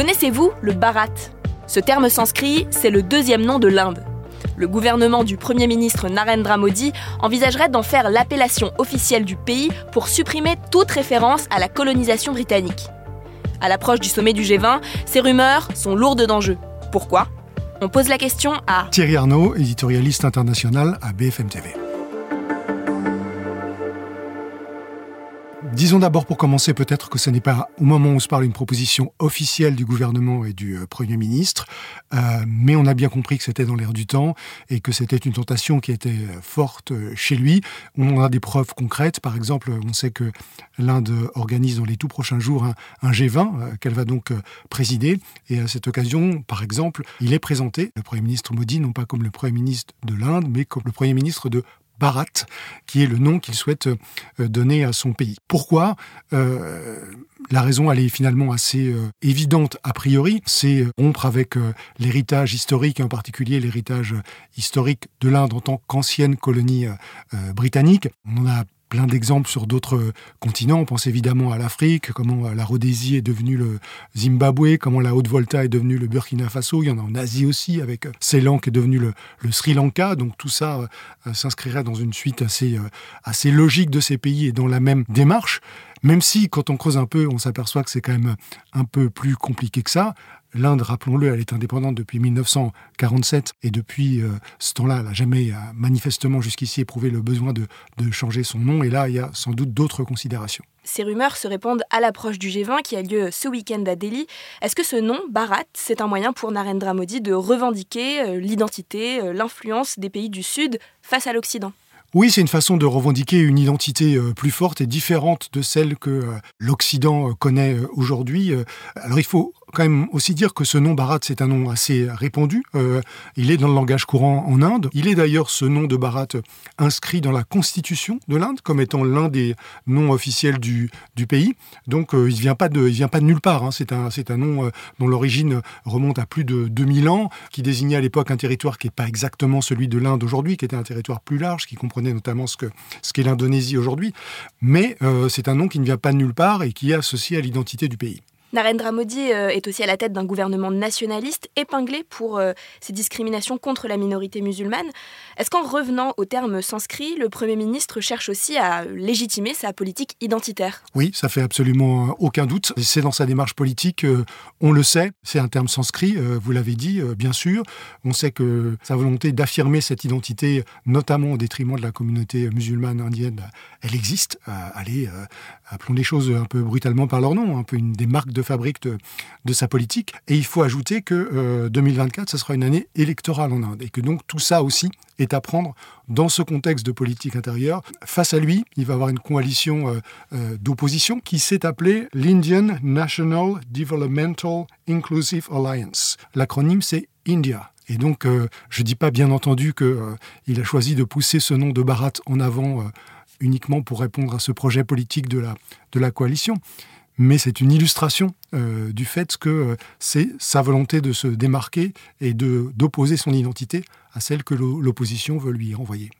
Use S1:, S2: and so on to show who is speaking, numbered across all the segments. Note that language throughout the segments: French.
S1: Connaissez-vous le Bharat? Ce terme sanskrit, c'est le deuxième nom de l'Inde. Le gouvernement du Premier ministre Narendra Modi envisagerait d'en faire l'appellation officielle du pays pour supprimer toute référence à la colonisation britannique. À l'approche du sommet du G20, ces rumeurs sont lourdes d'enjeux. Pourquoi? On pose la question à
S2: Thierry Arnaud, éditorialiste international à BFM TV. Disons d'abord pour commencer peut-être que ce n'est pas au moment où se parle une proposition officielle du gouvernement et du euh, Premier ministre, euh, mais on a bien compris que c'était dans l'air du temps et que c'était une tentation qui était euh, forte chez lui. On a des preuves concrètes, par exemple, on sait que l'Inde organise dans les tout prochains jours un, un G20 qu'elle va donc présider. Et à cette occasion, par exemple, il est présenté, le Premier ministre Modi, non pas comme le Premier ministre de l'Inde, mais comme le Premier ministre de Bharat, qui est le nom qu'il souhaite euh, donner à son pays. Pourquoi? Euh, La raison, elle est finalement assez euh, évidente a priori, c'est rompre avec l'héritage historique, en particulier l'héritage historique de l'Inde en tant qu'ancienne colonie britannique. On en a plein d'exemples sur d'autres continents. On pense évidemment à l'Afrique, comment la Rhodésie est devenue le Zimbabwe, comment la Haute-Volta est devenue le Burkina Faso. Il y en a en Asie aussi, avec Ceylan qui est devenu le, Sri Lanka. Donc tout ça euh, s'inscrirait dans une suite assez, euh, assez logique de ces pays et dans la même démarche. Même si, quand on creuse un peu, on s'aperçoit que c'est quand même un peu plus compliqué que ça. L'Inde, rappelons-le, elle est indépendante depuis 1947 et depuis euh, ce temps-là, elle n'a jamais manifestement jusqu'ici éprouvé le besoin de, changer son nom. Et là, il y a sans doute d'autres considérations.
S1: Ces rumeurs se répandent à l'approche du G20 qui a lieu ce week-end à Delhi. Est-ce que ce nom, Bharat, c'est un moyen pour Narendra Modi de revendiquer euh, l'identité, euh, l'influence des pays du Sud face à l'Occident?
S2: Oui, c'est une façon de revendiquer une identité euh, plus forte et différente de celle que euh, l'Occident euh, connaît aujourd'hui. Alors il faut quand même aussi dire que ce nom Bharat, c'est un nom assez répandu. il est dans le langage courant en Inde. Il est d'ailleurs ce nom de Bharat inscrit dans la constitution de l'Inde comme étant l'un des noms officiels du, du pays. Donc il ne vient, pas de, vient pas de nulle part. Hein. C'est un, un nom dont l'origine remonte à plus de 2000 ans, qui désignait à l'époque un territoire qui n'est pas exactement celui de l'Inde aujourd'hui, qui était un territoire plus large, qui comprenait notamment ce qu'est ce l'Indonésie aujourd'hui, mais euh, c'est un nom qui ne vient pas de nulle part et qui est associé à l'identité du pays.
S1: Narendra Modi euh, est aussi à la tête d'un gouvernement nationaliste épinglé pour euh, ses discriminations contre la minorité musulmane. Est-ce qu'en revenant au terme sanskrit, le Premier ministre cherche aussi à légitimer sa politique identitaire?
S2: Oui, ça fait absolument aucun doute. C'est dans sa démarche politique, euh, on le sait, c'est un terme sanskrit, vous l'avez dit, bien sûr. On sait que sa volonté d'affirmer cette identité, notamment au détriment de la communauté musulmane indienne, elle existe. allez, appelons les choses un peu brutalement par leur nom, un peu une des marques de fabrique de, sa politique. Et il faut ajouter que 2024, euh, ce sera une année électorale en Inde et que donc tout ça aussi est à prendre dans ce contexte de politique intérieure. Face à lui, il va avoir une coalition euh, euh, d'opposition qui s'est appelée l'Indian National Developmental Inclusive Alliance. L'acronyme, c'est India. Et donc, je ne dis pas bien entendu qu'il a choisi de pousser ce nom de Bharat en avant uniquement pour répondre à ce projet politique de la, de la coalition mais c'est une illustration euh, du fait que euh, c'est sa volonté de se démarquer et d'opposer son identité à celle que l'opposition veut lui renvoyer.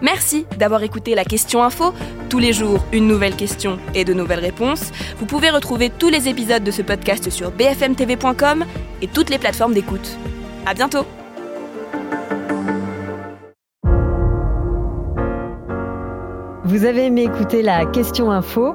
S1: Merci d'avoir écouté la question info. Tous les jours, une nouvelle question et de nouvelles réponses. Vous pouvez retrouver tous les épisodes de ce podcast sur bfmtv.com et toutes les plateformes d'écoute. À bientôt!
S3: Vous avez aimé écouter la question info?